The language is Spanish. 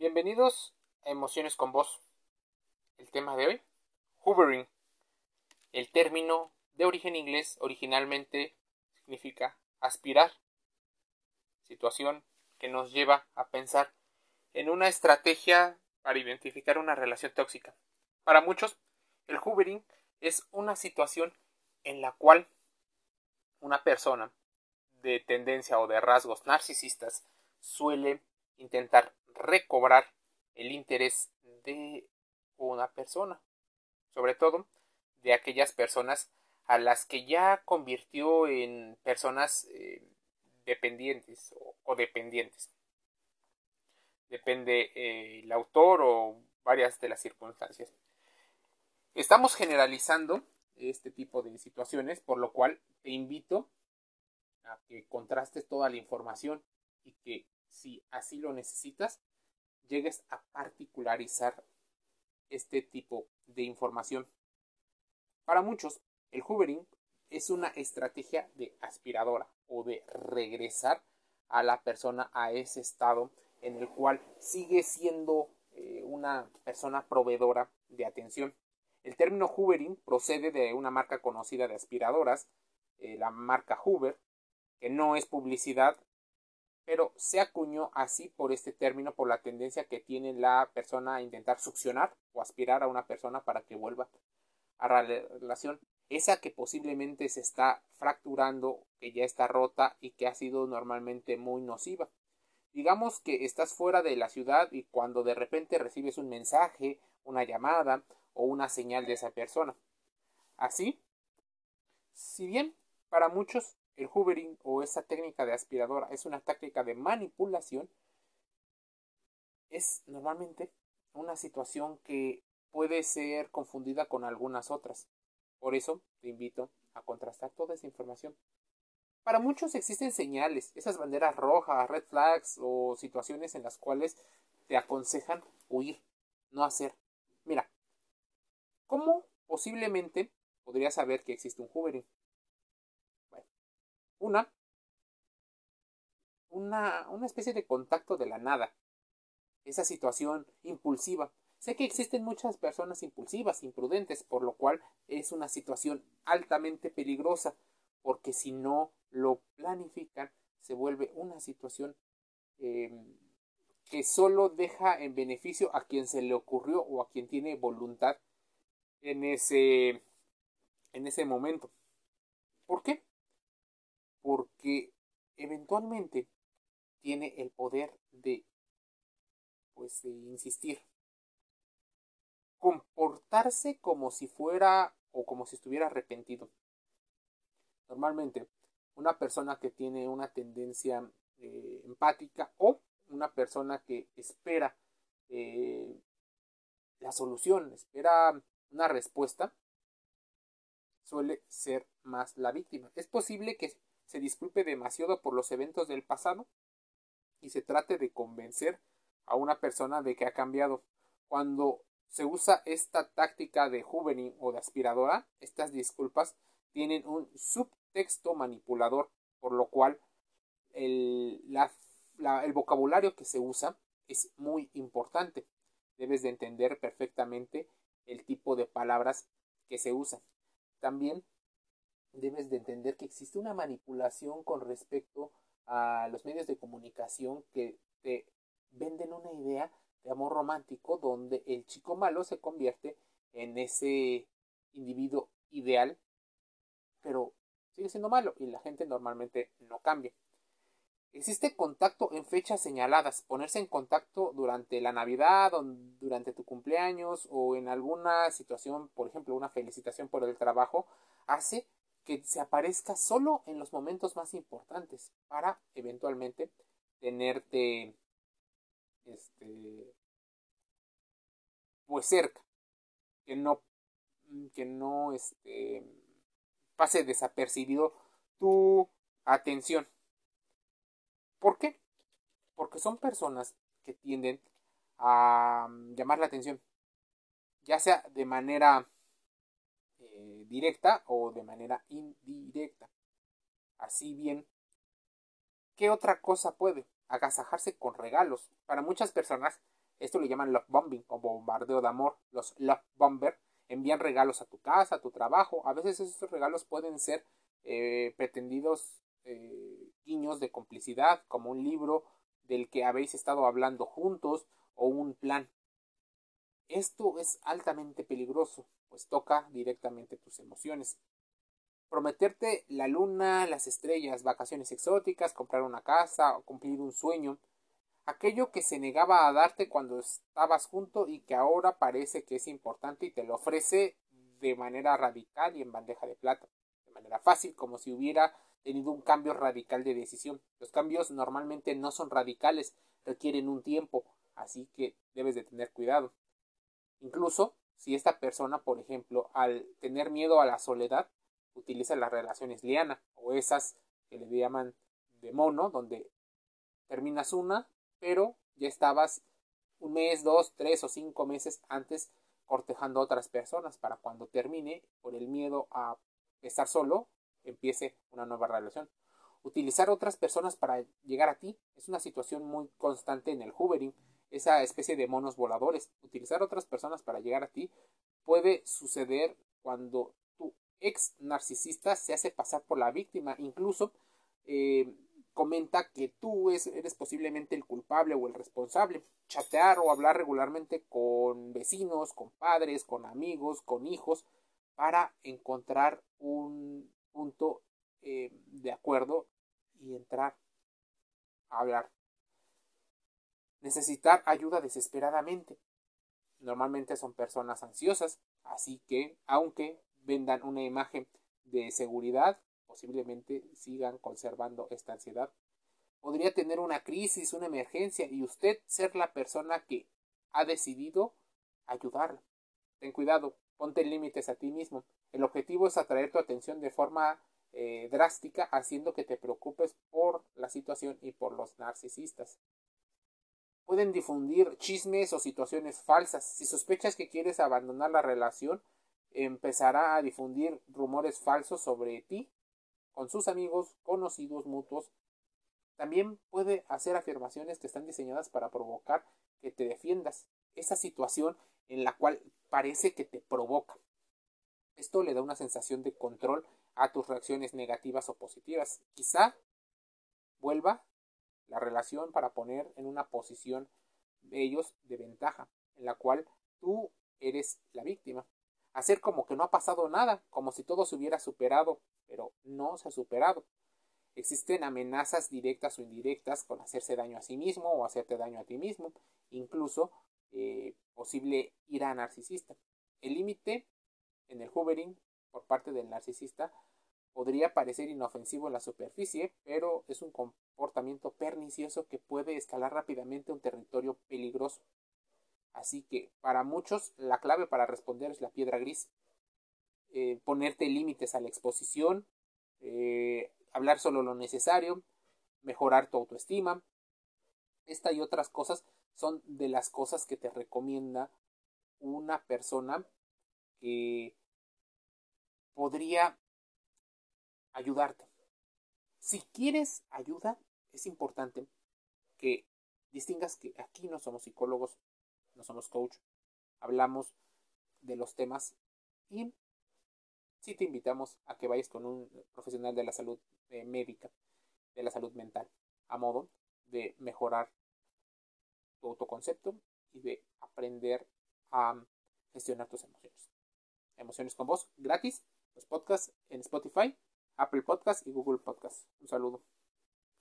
Bienvenidos a Emociones con Voz. El tema de hoy, hovering. El término de origen inglés originalmente significa aspirar. Situación que nos lleva a pensar en una estrategia para identificar una relación tóxica. Para muchos, el hovering es una situación en la cual una persona de tendencia o de rasgos narcisistas suele intentar recobrar el interés de una persona, sobre todo de aquellas personas a las que ya convirtió en personas eh, dependientes o, dependientes. Depende eh, el autor o varias de las circunstancias. Estamos generalizando este tipo de situaciones, por lo cual te invito a que contrastes toda la información y que si así lo necesitas, llegues a particularizar este tipo de información. Para muchos, el hoovering es una estrategia de aspiradora o de regresar a la persona a ese estado en el cual sigue siendo eh, una persona proveedora de atención. El término hoovering procede de una marca conocida de aspiradoras, eh, la marca Hoover, que no es publicidad, pero se acuñó así por este término por la tendencia que tiene la persona a intentar succionar o aspirar a una persona para que vuelva a la relación esa que posiblemente se está fracturando, que ya está rota y que ha sido normalmente muy nociva. Digamos que estás fuera de la ciudad y cuando de repente recibes un mensaje, una llamada o una señal de esa persona. Así, si bien para muchos el hoovering o esa técnica de aspiradora es una táctica de manipulación. Es normalmente una situación que puede ser confundida con algunas otras. Por eso te invito a contrastar toda esa información. Para muchos existen señales, esas banderas rojas, red flags o situaciones en las cuales te aconsejan huir, no hacer. Mira, ¿cómo posiblemente podrías saber que existe un hoovering? Una, una, una especie de contacto de la nada. Esa situación impulsiva. Sé que existen muchas personas impulsivas, imprudentes, por lo cual es una situación altamente peligrosa, porque si no lo planifican, se vuelve una situación em, que solo deja en beneficio a quien se le ocurrió o a quien tiene voluntad en ese, en ese momento. ¿Por qué? Porque eventualmente tiene el poder de pues de insistir. Comportarse como si fuera o como si estuviera arrepentido. Normalmente una persona que tiene una tendencia eh, empática o una persona que espera eh, la solución espera una respuesta suele ser más la víctima. Es posible que se disculpe demasiado por los eventos del pasado y se trate de convencer a una persona de que ha cambiado. Cuando se usa esta táctica de juvenil o de aspiradora, estas disculpas tienen un subtexto manipulador, por lo cual el, el vocabulario que se usa es muy importante. Debes de entender perfectamente el tipo de palabras que se usan. También debes de entender que existe una manipulación con respecto a los medios de comunicación que te venden una idea de amor romántico donde el chico malo se convierte en ese individuo ideal, pero sigue siendo malo y la gente normalmente no cambia. Existe contacto en fechas señaladas, ponerse en contacto durante la Navidad, durante tu cumpleaños o en alguna situación, por ejemplo, una felicitación por el trabajo, hace que se aparezca solo en los momentos más importantes para eventualmente tenerte este pues cerca que no que no este pase desapercibido tu atención ¿por qué? porque son personas que tienden a llamar la atención ya sea de manera directa o de manera indirecta. Así bien, ¿qué otra cosa puede? Agasajarse con regalos. Para muchas personas, Esto le llaman love bombing o bombardeo de amor. Los love bomber envían regalos a tu casa, a tu trabajo. A veces esos regalos pueden ser eh, pretendidos eh, guiños de complicidad, como un libro del que habéis estado hablando juntos o un plan. Esto es altamente peligroso, pues toca directamente tus emociones. Prometerte la luna, las estrellas, vacaciones exóticas, comprar una casa o cumplir un sueño, aquello que se negaba a darte cuando estabas junto y que ahora parece que es importante y te lo ofrece de manera radical y en bandeja de plata, de manera fácil, como si hubiera tenido un cambio radical de decisión. Los cambios normalmente no son radicales, requieren un tiempo, así que debes de tener cuidado. Incluso si esta persona, por ejemplo, al tener miedo a la soledad, utiliza las relaciones liana o esas que le llaman de mono, donde terminas una, pero ya estabas un mes, dos, tres o cinco meses antes cortejando a otras personas para cuando termine por el miedo a estar solo empiece una nueva relación. Utilizar otras personas para llegar a ti es una situación muy constante en el hoovering, esa especie de monos voladores. Utilizar otras personas para llegar a ti puede suceder cuando tu ex narcisista se hace pasar por la víctima, incluso eh, comenta que tú eres posiblemente el culpable o el responsable. Chatear o hablar regularmente con vecinos, con padres, con amigos, con hijos, para encontrar un punto eh, de acuerdo y entrar a hablar. Necesitar ayuda desesperadamente. Normalmente son personas ansiosas, así que aunque vendan una imagen de seguridad, posiblemente sigan conservando esta ansiedad. Podría tener una crisis, una emergencia y usted ser la persona que ha decidido ayudarla. Ten cuidado, ponte límites a ti mismo. El objetivo es atraer tu atención de forma eh, drástica, haciendo que te preocupes por la situación y por los narcisistas. Pueden difundir chismes o situaciones falsas. Si sospechas que quieres abandonar la relación, empezará a difundir rumores falsos sobre ti con sus amigos, conocidos, mutuos. También puede hacer afirmaciones que están diseñadas para provocar que te defiendas. Esa situación en la cual parece que te provoca. Esto le da una sensación de control a tus reacciones negativas o positivas. Quizá vuelva la relación para poner en una posición de ellos de ventaja, en la cual tú eres la víctima. Hacer como que no ha pasado nada, como si todo se hubiera superado, pero no se ha superado. Existen amenazas directas o indirectas con hacerse daño a sí mismo o hacerte daño a ti mismo, incluso eh, posible ira narcisista. El límite en el hoovering por parte del narcisista podría parecer inofensivo en la superficie, pero es un comportamiento pernicioso que puede escalar rápidamente un territorio peligroso. Así que para muchos la clave para responder es la piedra gris. Eh, ponerte límites a la exposición, eh, hablar solo lo necesario, mejorar tu autoestima. Esta y otras cosas son de las cosas que te recomienda una persona que podría ayudarte. Si quieres ayuda, es importante que distingas que aquí no somos psicólogos, no somos coach, hablamos de los temas y si te invitamos a que vayas con un profesional de la salud eh, médica, de la salud mental, a modo de mejorar tu autoconcepto y de aprender a gestionar tus emociones. Emociones con voz gratis, los podcasts en Spotify, Apple Podcasts y Google Podcasts. Un saludo.